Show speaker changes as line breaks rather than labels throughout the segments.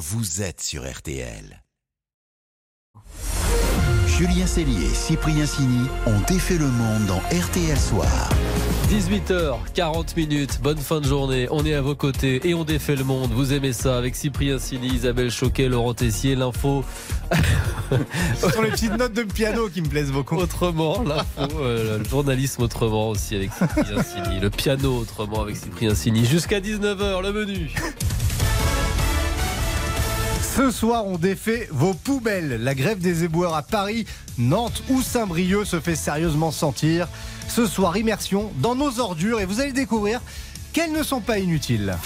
vous êtes sur RTL. Julien Cellier et Cyprien Sini ont défait le monde dans RTL Soir.
18h40 minutes, bonne fin de journée, on est à vos côtés et on défait le monde. Vous aimez ça avec Cyprien Sini, Isabelle Choquet, Laurent Tessier, l'info.
Ce sont les petites notes de piano qui me plaisent beaucoup.
Autrement, l'info, euh, le journalisme autrement aussi avec Cyprien Sini, le piano autrement avec Cyprien Sini. Jusqu'à 19h, le menu.
Ce soir, on défait vos poubelles. La grève des éboueurs à Paris, Nantes ou Saint-Brieuc se fait sérieusement sentir. Ce soir, immersion dans nos ordures et vous allez découvrir qu'elles ne sont pas inutiles.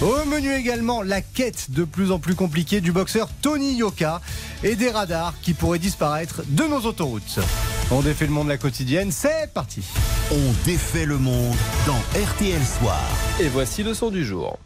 Au menu également, la quête de plus en plus compliquée du boxeur Tony Yoka et des radars qui pourraient disparaître de nos autoroutes. On défait le monde la quotidienne, c'est parti.
On défait le monde dans RTL Soir.
Et voici le son du jour.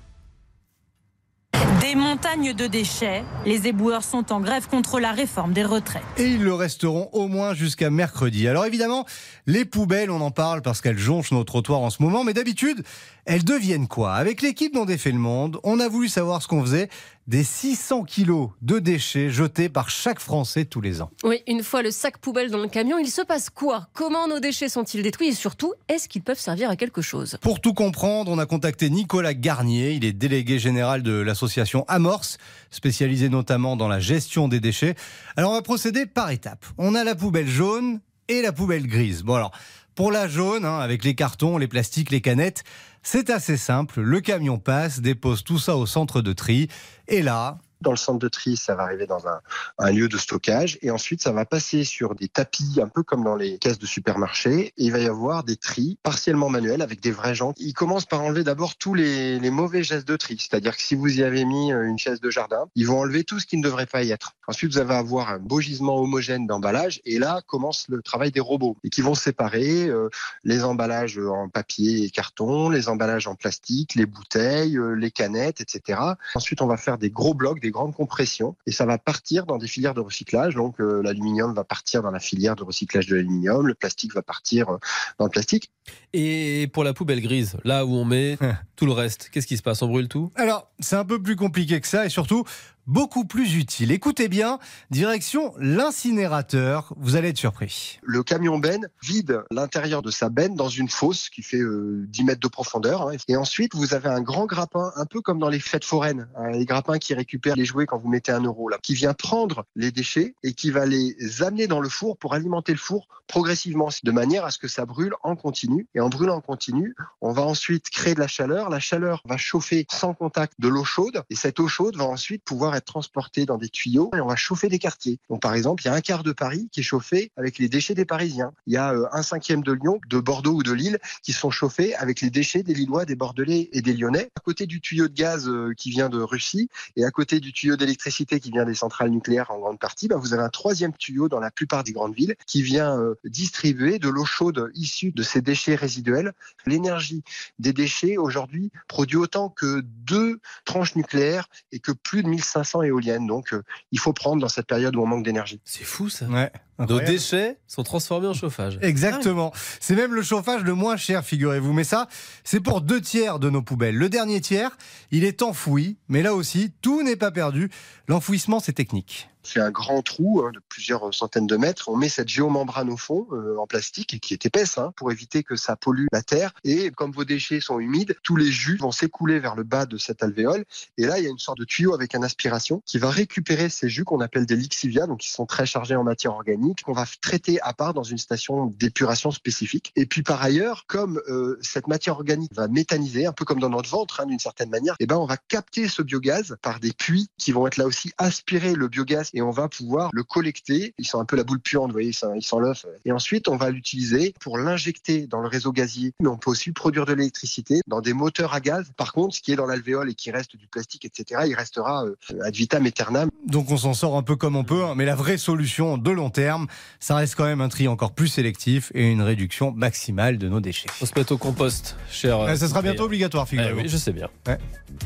Des montagnes de déchets. Les éboueurs sont en grève contre la réforme des retraites.
Et ils le resteront au moins jusqu'à mercredi. Alors évidemment, les poubelles, on en parle parce qu'elles jonchent nos trottoirs en ce moment, mais d'habitude, elles deviennent quoi? Avec l'équipe dont défait le monde, on a voulu savoir ce qu'on faisait des 600 kilos de déchets jetés par chaque Français tous les ans.
Oui, une fois le sac poubelle dans le camion, il se passe quoi? Comment nos déchets sont-ils détruits? Et surtout, est-ce qu'ils peuvent servir à quelque chose?
Pour tout comprendre, on a contacté Nicolas Garnier, il est délégué général de l'association Amorce, spécialisée notamment dans la gestion des déchets. Alors on va procéder par étapes. On a la poubelle jaune et la poubelle grise. Bon alors, pour la jaune, hein, avec les cartons, les plastiques, les canettes, c'est assez simple. Le camion passe, dépose tout ça au centre de tri. Et là,
dans le centre de tri, ça va arriver dans un, lieu de stockage et ensuite ça va passer sur des tapis un peu comme dans les caisses de supermarché et il va y avoir des tris partiellement manuels avec des vrais gens. Ils commencent par enlever d'abord tous les, les, mauvais gestes de tri, c'est-à-dire que si vous y avez mis euh, une chaise de jardin, ils vont enlever tout ce qui ne devrait pas y être. Ensuite, vous allez avoir un beau gisement homogène d'emballage et là commence le travail des robots et qui vont séparer euh, les emballages en papier et carton, les emballages en plastique, les bouteilles, euh, les canettes, etc. Ensuite, on va faire des gros blocs, des grandes compressions et ça va partir dans des filières de recyclage. Donc euh, l'aluminium va partir dans la filière de recyclage de l'aluminium, le plastique va partir euh, dans le plastique.
Et pour la poubelle grise, là où on met tout le reste, qu'est-ce qui se passe? On brûle tout?
Alors, c'est un peu plus compliqué que ça et surtout beaucoup plus utile. Écoutez bien, direction l'incinérateur, vous allez être surpris.
Le camion benne vide l'intérieur de sa benne dans une fosse qui fait euh, 10 mètres de profondeur. Hein. Et ensuite, vous avez un grand grappin, un peu comme dans les fêtes foraines, hein, les grappins qui récupèrent les jouets quand vous mettez un euro là, qui vient prendre les déchets et qui va les amener dans le four pour alimenter le four progressivement, de manière à ce que ça brûle en continu. Et en brûlant en continu, on va ensuite créer de la chaleur. La chaleur va chauffer sans contact de l'eau chaude et cette eau chaude va ensuite pouvoir être transportée dans des tuyaux et on va chauffer des quartiers. Donc par exemple, il y a un quart de Paris qui est chauffé avec les déchets des Parisiens. Il y a euh, un cinquième de Lyon, de Bordeaux ou de Lille qui sont chauffés avec les déchets des Lillois, des Bordelais et des Lyonnais. À côté du tuyau de gaz euh, qui vient de Russie et à côté du tuyau d'électricité qui vient des centrales nucléaires en grande partie, bah, vous avez un troisième tuyau dans la plupart des grandes villes qui vient euh, distribuer de l'eau chaude issue de ces déchets résiduels. L'énergie des déchets aujourd'hui produit autant que deux tranches nucléaires et que plus de 1500 éoliennes. Donc euh, il faut prendre dans cette période où on manque d'énergie.
C'est fou ça.
Ouais.
Nos déchets sont transformés en chauffage.
Exactement. C'est même le chauffage le moins cher, figurez-vous. Mais ça, c'est pour deux tiers de nos poubelles. Le dernier tiers, il est enfoui. Mais là aussi, tout n'est pas perdu. L'enfouissement, c'est technique.
Fait un grand trou hein, de plusieurs centaines de mètres. On met cette géomembrane au fond euh, en plastique et qui est épaisse hein, pour éviter que ça pollue la terre. Et comme vos déchets sont humides, tous les jus vont s'écouler vers le bas de cette alvéole. Et là, il y a une sorte de tuyau avec une aspiration qui va récupérer ces jus qu'on appelle des lixivia, donc qui sont très chargés en matière organique, qu'on va traiter à part dans une station d'épuration spécifique. Et puis par ailleurs, comme euh, cette matière organique va méthaniser, un peu comme dans notre ventre hein, d'une certaine manière, et ben on va capter ce biogaz par des puits qui vont être là aussi aspirer le biogaz et on va pouvoir le collecter. Ils sont un peu la boule puante, vous voyez, ils sont l'œuf. Et ensuite, on va l'utiliser pour l'injecter dans le réseau gazier. Mais on peut aussi produire de l'électricité dans des moteurs à gaz. Par contre, ce qui est dans l'alvéole et qui reste du plastique, etc., il restera euh, ad vitam aeternam.
Donc on s'en sort un peu comme on peut. hein. Mais la vraie solution de long terme, terme, ça reste quand même un tri encore plus sélectif et une réduction maximale de nos déchets.
On se met au compost, cher.
Euh, ça sera bientôt obligatoire,
Eh
figurez-vous.
oui, je sais bien.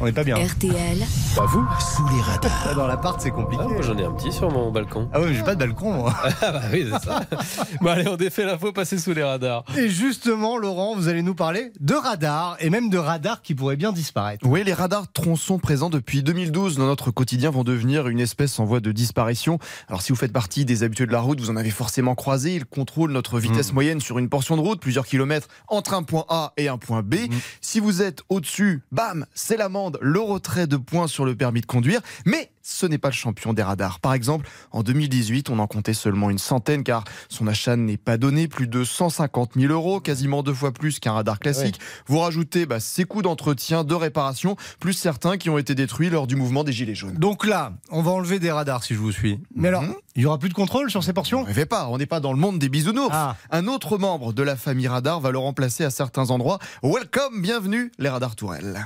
On n'est pas bien.
RTL,
Pas vous
Sous les radars.
Dans l'appart, c'est compliqué.
Ah, Moi, j'en ai un petit sur mon balcon.
Ah ouais, mais j'ai pas de balcon, moi.
Ah bah oui, c'est ça. bon, allez, on défait l'info, passer sous les radars.
Et justement, Laurent, vous allez nous parler de radars, et même de radars qui pourraient bien disparaître.
Oui, les radars tronçons présents depuis 2012 dans notre quotidien vont devenir une espèce en voie de disparition. Alors si vous faites partie des habitués de la route, vous en avez forcément croisé. Ils contrôlent notre vitesse moyenne sur une portion de route, plusieurs kilomètres entre un point A et un point B. Si vous êtes au-dessus, bam, c'est l'amende, le retrait de points sur le permis de conduire. Mais ce n'est pas le champion des radars. Par exemple, en 2018, on en comptait seulement une centaine car son achat n'est pas donné, plus de 150 000 euros, quasiment deux fois plus qu'un radar classique. Vous rajoutez bah, ses coûts d'entretien, de réparation, plus certains qui ont été détruits lors du mouvement des Gilets jaunes.
Donc là, on va enlever des radars si je vous suis. Mais alors,
Mhm.
il y aura plus de contrôle sur ces
Ne
portions
rêvez pas, on n'est pas dans le monde des bisounours.
Ah.
Un autre membre de la famille radar va le remplacer à certains endroits. Welcome, bienvenue, les radars tourelles.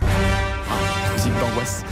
Musique d'angoisse.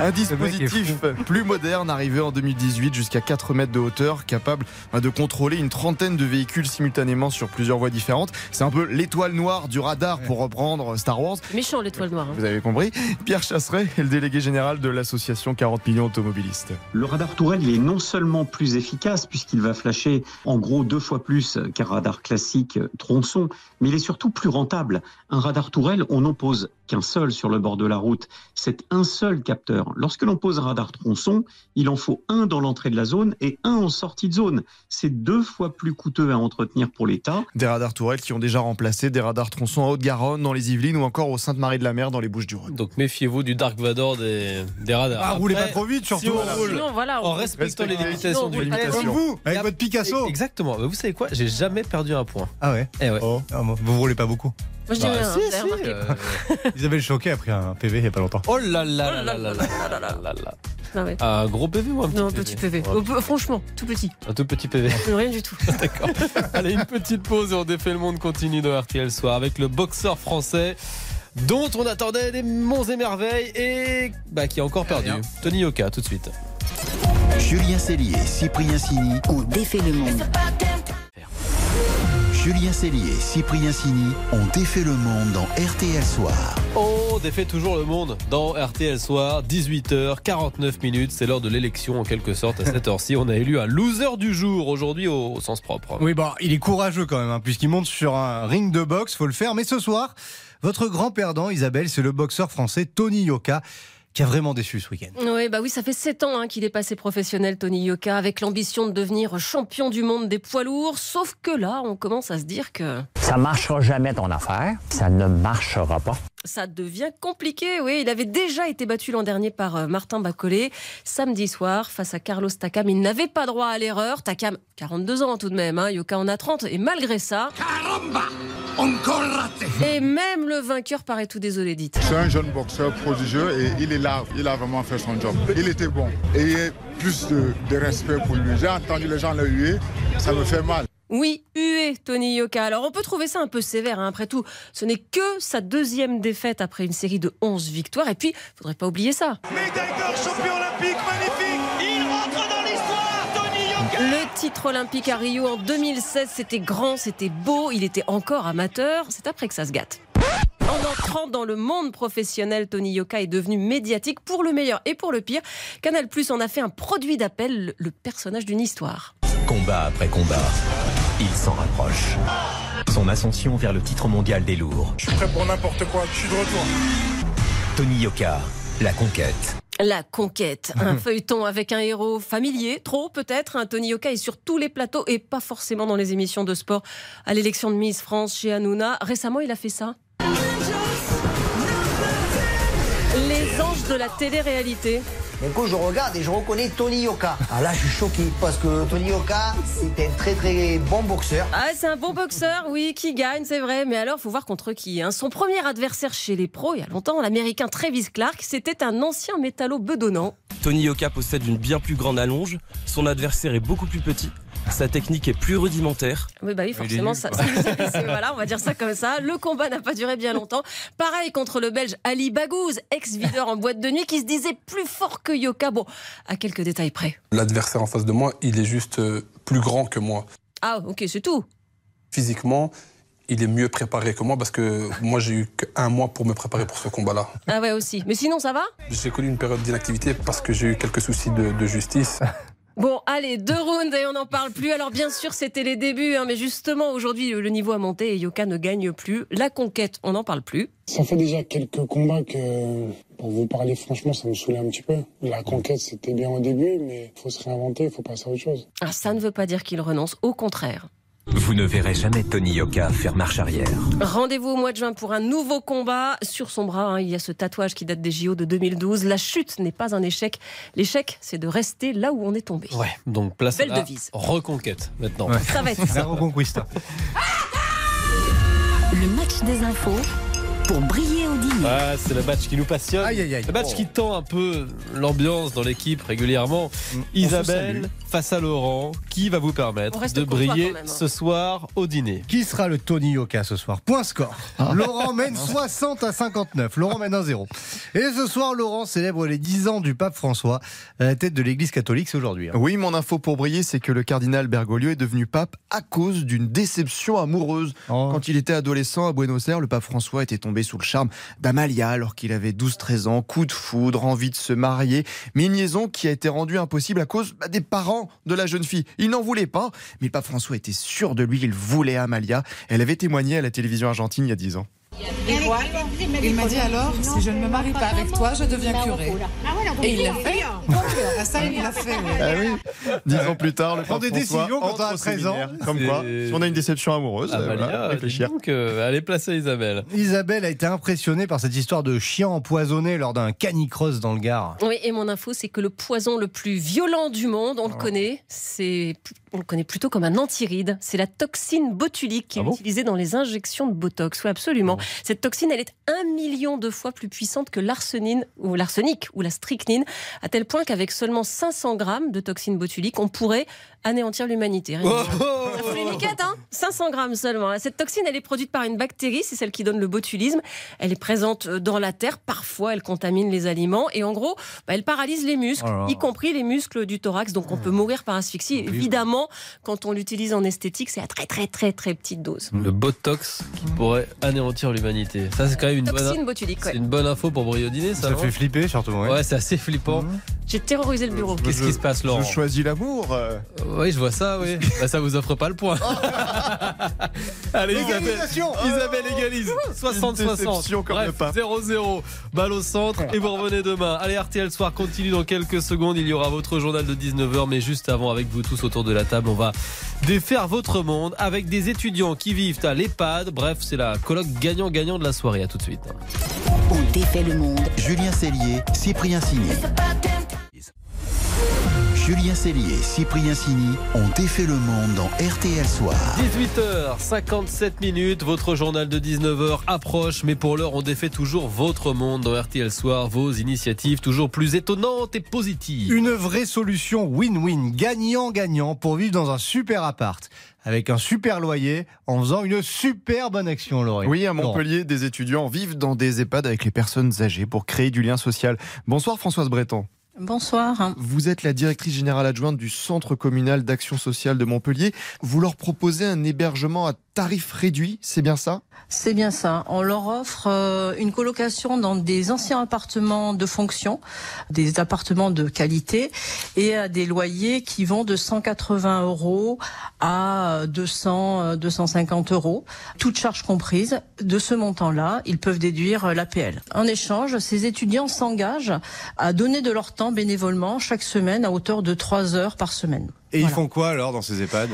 Un dispositif plus moderne arrivé en 2018 jusqu'à 4 mètres de hauteur, capable bah, de contrôler une trentaine de véhicules simultanément sur plusieurs voies différentes. C'est un peu l'étoile noire du radar pour reprendre Star Wars.
Méchant l'étoile noire. hein.
Vous avez compris Pierre Chasseret est le délégué général de l'association 40 millions automobilistes.
Le radar tourelle, il est non seulement plus efficace puisqu'il va flasher en gros deux fois plus qu'un radar classique tronçon, mais il est surtout plus rentable. Un radar tourelle, on n'en pose qu'un seul sur le bord de la route. C'est un seul capteur. Lorsque l'on pose un radar tronçon, il en faut un dans l'entrée de la zone et un en sortie de zone. C'est deux fois plus coûteux à entretenir pour l'État.
Des radars tourelles qui ont déjà remplacé des radars tronçons en Haute-Garonne, dans les Yvelines ou encore au Sainte-Marie-de-la-Mer dans les Bouches-du-Rhône.
Donc méfiez-vous du Dark Vador des, des radars.
Ah, roulez pas trop vite,
si
surtout.
on roule
Sinon, voilà.
en
on-
respectant les limitations du.
Comme vous, avec votre Picasso.
Exactement. Mais vous savez quoi? J'ai jamais perdu un point.
Ah ouais?
Eh ouais.
Oh, ah, moi, vous roulez pas beaucoup.
Moi, je dis
Bah,
rien,
si, euh,
Isabelle Choquet a pris un PV il y a pas longtemps.
Oh là là là là là là là là là.
Ah ouais.
Un gros PV ou un petit
Non,
PV
petit PV. Oh, franchement, tout petit.
Un tout petit PV.
Rien du tout.
D'accord. Allez, une petite pause et on défait le monde continue de RTL Soir avec le boxeur français dont on attendait des monts et merveilles et bah, qui a encore perdu. Tony Yoka, tout de suite.
Julien Cellier, Cyprien Sini.
on défait le monde.
Julien Cellier, Cyprien Sini ont défait le monde dans RTL Soir.
On défait toujours le monde dans RTL Soir, 18h49 minutes. C'est l'heure de l'élection en quelque sorte. À cette heure-ci, on a élu un loser du jour aujourd'hui au, au sens propre.
Oui, bon, il est courageux quand même, hein, puisqu'il monte sur un ring de boxe, faut le faire. Mais ce soir, votre grand perdant, Isabelle, c'est le boxeur français Tony Yoka, qui a vraiment déçu ce week-end.
Oui, bah oui, ça fait 7 ans hein, qu'il est passé professionnel, Tony Yoka, avec l'ambition de devenir champion du monde des poids lourds. Sauf que là, on commence à se dire que
Ça marchera jamais ton affaire. Ça ne marchera pas.
ça devient compliqué. Oui, il avait déjà été battu l'an dernier par euh, Martin Bacolé samedi soir face à Carlos Takam. Il n'avait pas droit à l'erreur. Takam, 42 ans tout de même, hein, Yoka en a 30. Et malgré ça. Et même le vainqueur paraît tout désolé, dites.
C'est un jeune boxeur prodigieux et il est là, il a vraiment fait son job. Il était bon. Ayez plus de, de respect pour lui. J'ai entendu les gens le huer, ça me fait mal.
Oui, hué Tony Yoka. Alors on peut trouver ça un peu sévère, hein. après tout. Ce n'est que sa deuxième défaite après une série de 11 victoires. Et puis, faudrait pas oublier ça. Le titre olympique à Rio en 2016, c'était grand, c'était beau, il était encore amateur. C'est après que ça se gâte. En entrant dans le monde professionnel, Tony Yoka est devenu médiatique pour le meilleur et pour le pire. Canal Plus en a fait un produit d'appel, le- le personnage d'une histoire.
Combat après combat, il s'en rapproche. Son ascension vers le titre mondial des lourds.
Je suis prêt pour n'importe quoi, je suis de retour.
Tony Yoka, la conquête.
La conquête, un feuilleton avec un héros familier, trop peut-être. Un Tony Yoka est sur tous les plateaux et pas forcément dans les émissions de sport. À l'élection de Miss France chez Hanouna, récemment il a fait ça. Les anges de la télé-réalité.
Du coup, je regarde et je reconnais Tony Yoka. Ah là, je suis choqué parce que Tony Yoka, c'est un très très bon boxeur.
Ah, c'est un bon boxeur, oui, qui gagne, c'est vrai. Mais alors, faut voir contre qui. hein. Son premier adversaire chez les pros, il y a longtemps, l'américain Travis Clark, c'était un ancien métallo bedonnant.
Tony Yoka possède une bien plus grande allonge, son adversaire est beaucoup plus petit
Sa technique est plus rudimentaire.
Oui, bah oui, forcément, ça, ça, voilà, on va dire ça comme ça. Le combat n'a pas duré bien longtemps. Pareil contre le Belge Ali Baghouz, ex-videur en boîte de nuit, qui se disait plus fort que Yoka. Bon, à quelques détails près.
L'adversaire en face de moi, il est juste euh, plus grand que moi.
Ah, ok, c'est tout.
Physiquement, il est mieux préparé que moi parce que moi j'ai eu qu'un mois pour me préparer pour ce combat-là.
Ah ouais aussi. Mais sinon ça va?
J'ai connu une période d'inactivité parce que j'ai eu quelques soucis de, de justice.
Bon, allez, deux rounds et on n'en parle plus. Alors bien sûr, c'était les débuts, hein, mais justement, aujourd'hui, le niveau a monté et Yoka ne gagne plus. La conquête, on n'en parle plus.
Ça fait déjà quelques combats que, pour vous parler franchement, ça me saoulait un petit peu. La conquête, c'était bien au début, mais il faut se réinventer, il faut passer à autre chose.
Ah, ça ne veut pas dire qu'il renonce, au contraire.
Vous ne verrez jamais Tony Yoka faire marche arrière.
Rendez-vous au mois de juin pour un nouveau combat. Sur son bras, hein, il y a ce tatouage qui date des JO de 2012. La chute n'est pas un échec. L'échec, c'est de rester là où on est tombé.
Ouais, donc place
Belle
à la
devise.
reconquête maintenant.
Ouais.
Ça va être ça.
La reconquista.
Le match des infos pour briller au dîner.
Ah, c'est le match qui nous passionne.
Aïe, aïe, aïe.
Le match
Oh.
qui tend un peu l'ambiance dans l'équipe régulièrement.
Mm.
Isabelle face à Laurent, qui va vous permettre de briller
même, hein.
ce soir au dîner.
Qui sera le Tony Yoka ce soir Point score. Laurent mène 60 à 59. Laurent mène 1-0. Et ce soir, Laurent célèbre les 10 ans du pape François à la tête de l'église catholique. C'est aujourd'hui. hein.
Oui, mon info pour briller, c'est que le cardinal Bergoglio est devenu pape à cause d'une déception amoureuse.
Oh.
Quand il était adolescent à Buenos Aires, le pape François était tombé sous le charme d'Amalia alors qu'il avait 12-13 ans, coup de foudre, envie de se marier, mais une liaison qui a été rendue impossible à cause bah, des parents de la jeune fille. Il n'en voulait pas, mais le pape François était sûr de lui, il voulait Amalia. Elle avait témoigné à la télévision argentine il y a 10 ans.
Il m'a dit alors, si je ne me marie pas avec toi, je deviens curé. Et il l'a fait. Ah, ça, il l'a fait.
Ah oui. Dix ans plus tard, le
Prends
pape
des décisions quand on a
au
13 ans.
Comme quoi, si on a une déception amoureuse, euh, voilà,
dis
réfléchir.
donc, euh, allez placer Isabelle.
Isabelle a été impressionnée par cette histoire de chien empoisonné lors d'un canicross dans le Gard.
Oui, et mon info, c'est que le poison le plus violent du monde,
Oh.
on le connaît, c'est, on le connaît plutôt comme un antiride. C'est la toxine botulique qui est
Ah bon
utilisée dans les injections de Botox. Oui, absolument. Cette toxine, elle est un million de fois plus puissante que l'arsenine ou l'arsenic ou la strychnine, à tel point qu'avec seulement 500 grammes de toxine botulique, on pourrait anéantir l'humanité. ça. Ça fout les miquettes, hein 500 grammes seulement. Cette toxine, elle est produite par une bactérie, c'est celle qui donne le botulisme. Elle est présente dans la terre. Parfois, elle contamine les aliments. Et en gros, bah, elle paralyse les muscles,
Oh
y compris les muscles du thorax. Donc, on peut mourir par asphyxie. Évidemment, quand on l'utilise en esthétique, c'est à très, très, très, très petite dose.
Le Botox qui pourrait anéantir l'humanité. Ça, c'est quand même une bonne,
Toxine botulique, ouais.
c'est une bonne info pour briller au dîner, ça.
Ça fait flipper surtout. ouais.
Ouais, c'est assez flippant.
J'ai terrorisé le bureau.
Qu'est-ce qui se passe, Laurent
Je choisis l'amour. euh.
Oui, je vois ça, oui. Bah, ça vous offre pas le point. Allez, Isabelle. Isabelle égalise. 60-60.
déception comme
Bref,
le pape.
0-0. Balle au centre et vous revenez demain. Allez, RTL Soir continue dans quelques secondes. Il y aura votre journal de 19h, mais juste avant, avec vous tous autour de la table, on va défaire votre monde avec des étudiants qui vivent à l'EHPAD. Bref, c'est la colloque gagnant-gagnant de la soirée. À tout de suite.
On défait le monde.
Julien Cellier, Cyprien Signé. Julien Cellier et Cyprien Sini ont défait le monde dans RTL Soir.
18h57 minutes, votre journal de 19h approche, mais pour l'heure on défait toujours votre monde dans RTL Soir, vos initiatives toujours plus étonnantes et positives.
Une vraie solution win-win, gagnant-gagnant pour vivre dans un super appart. Avec un super loyer, en faisant une super bonne action, Laurie.
Oui, à. Montpellier, des étudiants vivent dans des EHPAD avec les personnes âgées pour créer du lien social. Bonsoir Françoise Breton.
Bonsoir.
Vous êtes la directrice générale adjointe du Centre communal d'action sociale de Montpellier. Vous leur proposez un hébergement à tarif réduit, c'est bien ça?
C'est bien ça. On leur offre euh, une colocation dans des anciens appartements de fonction, des appartements de qualité et à des loyers qui vont de 180 euros à 200, euh, 250 euros, toutes charges comprises. De ce montant-là, ils peuvent déduire euh, l'APL. En échange, ces étudiants s'engagent à donner de leur temps bénévolement chaque semaine à hauteur de 3 heures par semaine.
Et ils font quoi alors dans ces EHPAD?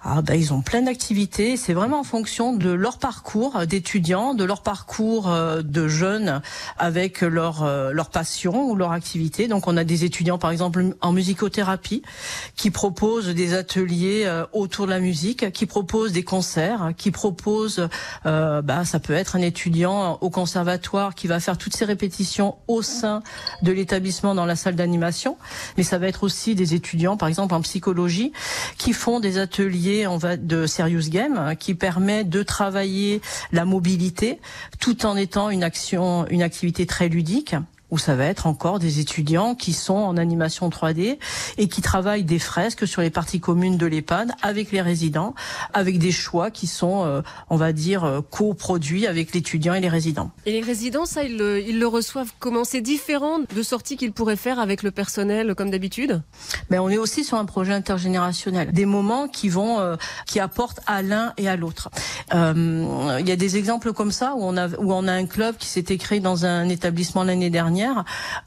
Ah ben, ils ont plein d'activités. C'est vraiment en fonction de leur parcours d'étudiants, de leur parcours euh, de jeunes avec leur euh, leur passion ou leur activité. Donc on a des étudiants par exemple en musicothérapie qui proposent des ateliers euh, autour de la musique, qui proposent des concerts, qui proposent euh, bah, ça peut être un étudiant au conservatoire qui va faire toutes ses répétitions au sein de l'établissement dans la salle d'animation, mais ça va être aussi des étudiants par exemple en psychologie qui font des ateliers va de Serious Game hein, qui permet de travailler la mobilité tout en étant une action, une activité très ludique où ça va être encore des étudiants qui sont en animation 3D et qui travaillent des fresques sur les parties communes de l'EHPAD avec les résidents, avec des choix qui sont, euh, on va dire, euh, coproduits avec l'étudiant et les résidents.
Et les résidents, ça, ils le, ils le reçoivent comment? C'est différent de sorties qu'ils pourraient faire avec le personnel comme d'habitude?
Mais on est aussi sur un projet intergénérationnel, des moments qui vont, euh, qui apportent à l'un et à l'autre. Il y a des exemples comme ça où on a, où on a un club qui s'était créé dans un établissement l'année dernière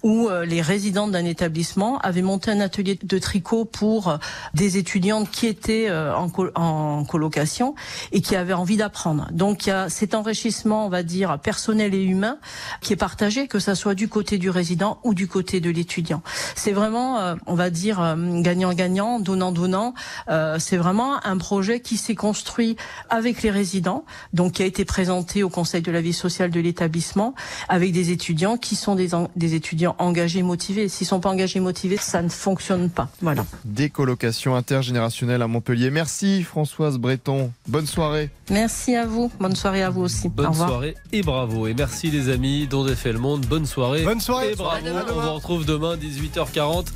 où euh, les résidents d'un établissement avaient monté un atelier de tricot pour euh, des étudiantes qui étaient euh, en, en colocation et qui avaient envie d'apprendre. Donc il y a cet enrichissement, on va dire, personnel et humain qui est partagé, que ça soit du côté du résident ou du côté de l'étudiant. C'est vraiment, on va dire, gagnant-gagnant, donnant-donnant. C'est vraiment un projet qui s'est construit avec les résidents, donc qui a été présenté au Conseil de la vie sociale de l'établissement, avec des étudiants qui sont des des étudiants engagés, motivés. S'ils sont pas engagés, motivés, ça ne fonctionne pas. Voilà.
Décolocation intergénérationnelle à Montpellier. Merci Françoise Breton. Bonne soirée.
Merci à vous. Bonne soirée à vous aussi.
Bonne soirée et bravo. Et merci les amis dont fait le monde. Bonne soirée.
Bonne soirée.
Et bravo. On vous retrouve demain 18h40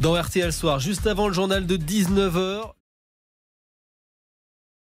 dans RTL Soir. Juste avant le journal de 19h.